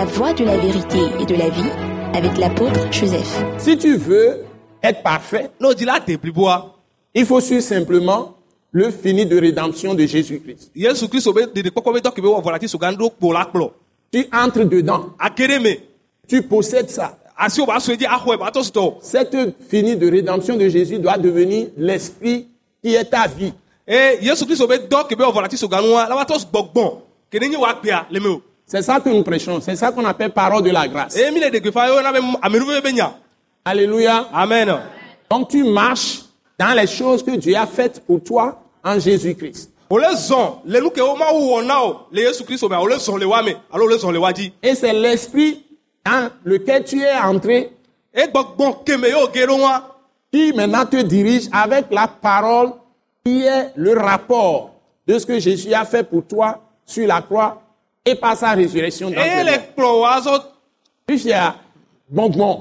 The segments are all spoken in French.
La voie de la vérité et de la vie avec l'apôtre Joseph. Si tu veux être parfait, il faut suivre simplement le fini de rédemption de Jésus-Christ. Tu entres dedans, tu possèdes ça. asi wo ba so edzi axɔe ba tɔ sutɔ Cette finie de rédemption de Jésus doit devenir l'esprit qui est ta vie. C'est ça que nous prêchons. C'est ça qu'on appelle parole de la grâce. nya Alléluia. amen Donc tu marches dans les choses que Dieu a faites pour toi en Jésus-Christ. Et c'est l'esprit dans lequel tu es entré qui maintenant te dirige avec la parole qui est le rapport de ce que Jésus a fait pour toi sur la croix et par sa résurrection dans eye tes le morts. kplɔ wa zɔ Fifia, gbɔngbɔn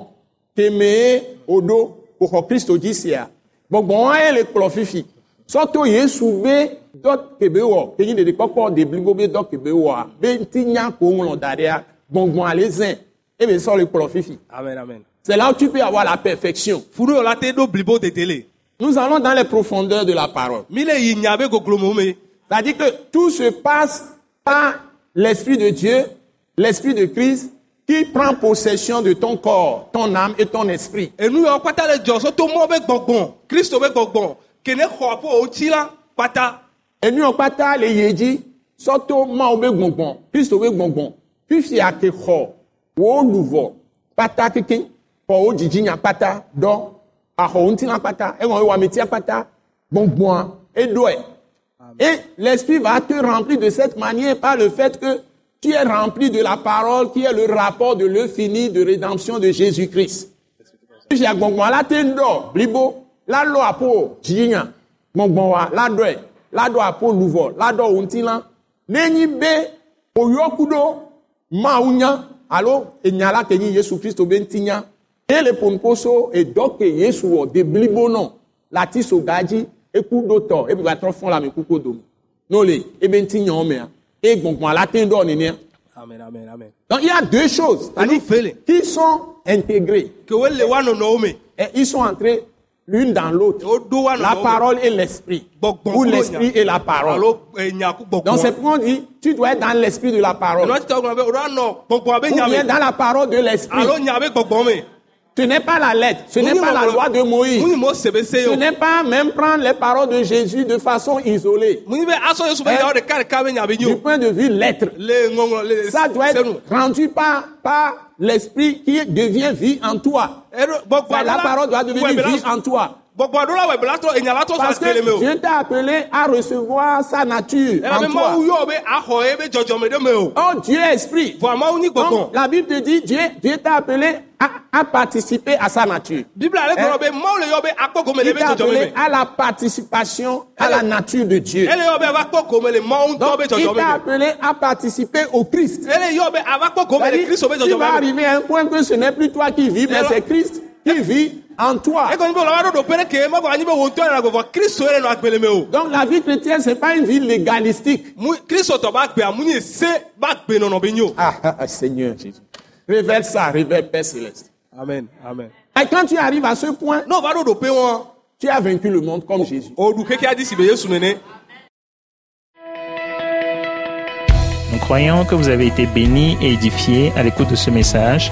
kemee oɖo woxɔ Kristo dzi sia. Gbɔngbɔn ye le kplɔ fifi. Sɔto Yesu be dɔ kebe wɔ, kenyi ɖeɖekpɔkpɔ de blibo be dɔ kebe wɔa, be ŋti nya ko ŋlɔ da ɖea, gbɔngbɔn ale zẽ, ebe sɔ le fifi. amen amen C'est là où tu peux avoir la perfection. funu yɔ la te ɖo blibo dede le Nous allons dans les profondeurs de la parole. C'est-à-dire que tout se passe par l'Esprit de Dieu, l'Esprit de Christ, qui prend possession de ton corps, ton âme et ton esprit. enu yawo kpata le kristu yie dzi, sɔto mawo be gbɔngbɔn, Kristo be gbɔngbɔn, fifia ke xɔ wo luvɔ kpata keke, xɔ wo dzidzinya kpata dɔ, axɔ wo ŋutilã kpata, ewɔ wo wɔametia kpata, gbɔngbɔa eɖɔe. Et l'esprit va te remplir de cette manière par le fait que tu es rempli de la parole qui est le rapport de l'œuvre de rédemption de Jésus-Christ. Le ati soga dzi eku ɖo tɔ ebe va trɔ fɔ le ame kuku dome. N'o le ebe ŋutinyawo mea, eye gbɔngbɔn la te ɖɔ nenea. amen amen amen Donc il y a deux choses anu fele qui sont intégrées. ke wo le wa nɔnɔwo me Et ils sont entrés l'une dans l'autre. wo do wa La nɔnɔwo me parole et l'esprit. Gbɔgbɔn Ou l'esprit et la parole. alo eh, ku Donc gbɔgbɔn c'est pourquoi on dit, tu dois être dans l'esprit de la parole. ɛnua ti tɔ gblɔ be o anɔ gbɔgbɔn be Ou nya bien dans la parole de l'esprit. alo nya be gbɔgbɔn me Ce n'est pas la lettre, ce n'est pas la loi de Moïse. Ce n'est pas même prendre les paroles de Jésus de façon isolée. Eh. nyi Du point de vue lettre. Ça doit être rendu par, par l'esprit qui devient vie en toi. Ça, la parole doit devenir vie en toi. Parce que Dieu t'a appelé à recevoir sa nature en toi. Oh, Dieu est esprit. Donc, la Bible te dit, Dieu, Dieu t'a appelé à, à participer à sa nature. biblia ale gblɔ be mawu le yɔ be akpɔ gome le Il t'a appelé à la participation à la nature de Dieu. Donc, il t'a appelé à participer au Christ. tu vas arriver à un point que ce n'est plus toi qui vis, mais c'est Christ qui vit en toi. Donc, la vie chrétienne, c'est pas une vie légalistique. Ah, ah, ah, Seigneur Jésus. Révèle ça, révèle Père Céleste. amen amen. Et quand tu arrives à ce point, wɔn tu as vaincu le monde comme Jésus. o ɖu xexea dzi si be yesu nene. Nous croyons que vous avez été bénis et édifiés à l'écoute de ce message